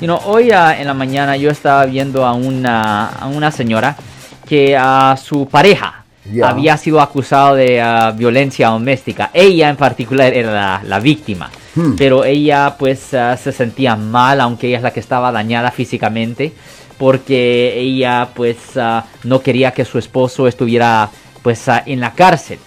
You know, hoy ah, en la mañana yo estaba viendo a una, a una señora que a su pareja Ya. había sido acusado de ah, violencia doméstica. Ella en particular era la, la víctima. Hmm. Pero ella pues ah, se sentía mal, aunque ella es la que estaba dañada físicamente, porque ella pues no quería que su esposo estuviera pues en la cárcel.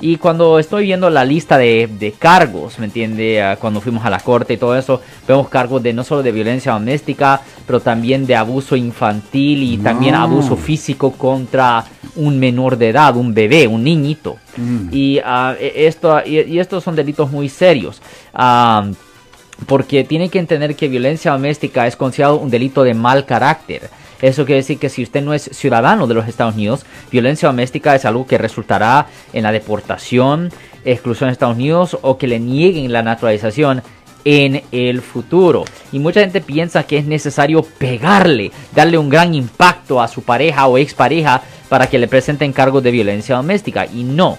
Y cuando estoy viendo la lista de, de cargos, ¿me entiende? Ah, cuando fuimos a la corte y todo eso, vemos cargos de no solo de violencia doméstica, pero también de abuso infantil y también No. abuso físico contra un menor de edad, un bebé, un niñito. Mm. Y, ah, e- esto, y, y estos son delitos muy serios. Ah, porque tienen que entender que violencia doméstica es considerado un delito de mal carácter. Eso quiere decir que si usted no es ciudadano de los Estados Unidos, violencia doméstica es algo que resultará en la deportación, exclusión de Estados Unidos o que le nieguen la naturalización en el futuro. Y mucha gente piensa que es necesario pegarle, darle un gran impacto a su pareja o expareja para que le presenten cargos de violencia doméstica. Y no,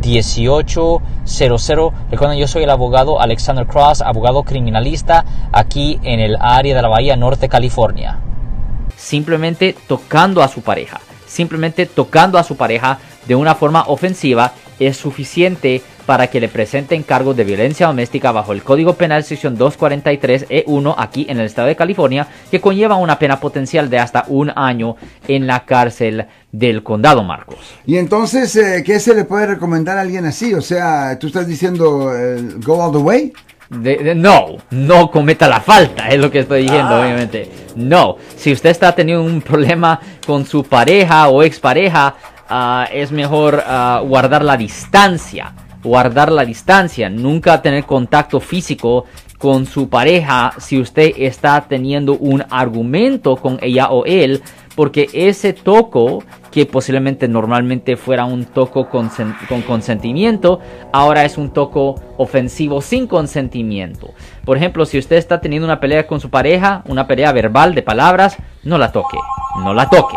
1-800-530-1800. Recuerden, yo soy el abogado Alexander Cross, abogado criminalista aquí en el área de la Bahía Norte, California. simplemente tocando a su pareja. Simplemente tocando a su pareja de una forma ofensiva es suficiente para que le presenten cargos de violencia doméstica bajo el Código Penal sección 243E1 aquí en el estado de California, que conlleva una pena potencial de hasta un año en la cárcel del condado, Marcos. Y entonces, eh, ¿qué se le puede recomendar a alguien así? O sea, tú estás diciendo eh, go all the way. De- de- no, no cometa la falta, es lo que estoy diciendo, Ah. obviamente. No, si usted está teniendo un problema con su pareja o expareja, ah, es mejor ah, guardar la distancia. Guardar la distancia, nunca tener contacto físico con su pareja si usted está teniendo un argumento con ella o él, porque ese toco, que posiblemente normalmente fuera un toco con, con consentimiento, ahora es un toco ofensivo sin consentimiento. Por ejemplo, si usted está teniendo una pelea con su pareja, una pelea verbal de palabras, no la toque, no la toque.